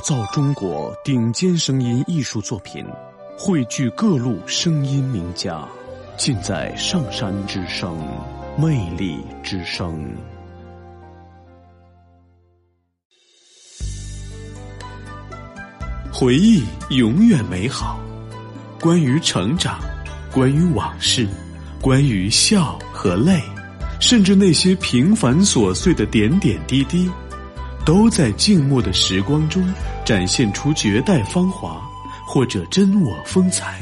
造中国顶尖声音艺术作品，汇聚各路声音名家，尽在上山之声，魅力之声。回忆永远美好，关于成长，关于往事，关于笑和泪，甚至那些平凡琐碎的点点滴滴。都在静默的时光中展现出绝代芳华，或者真我风采，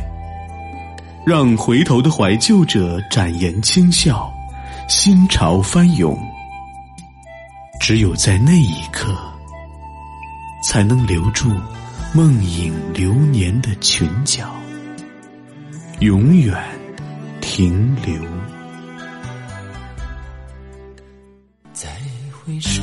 让回头的怀旧者展颜轻笑，心潮翻涌。只有在那一刻，才能留住梦影流年的裙角，永远停留。再回首。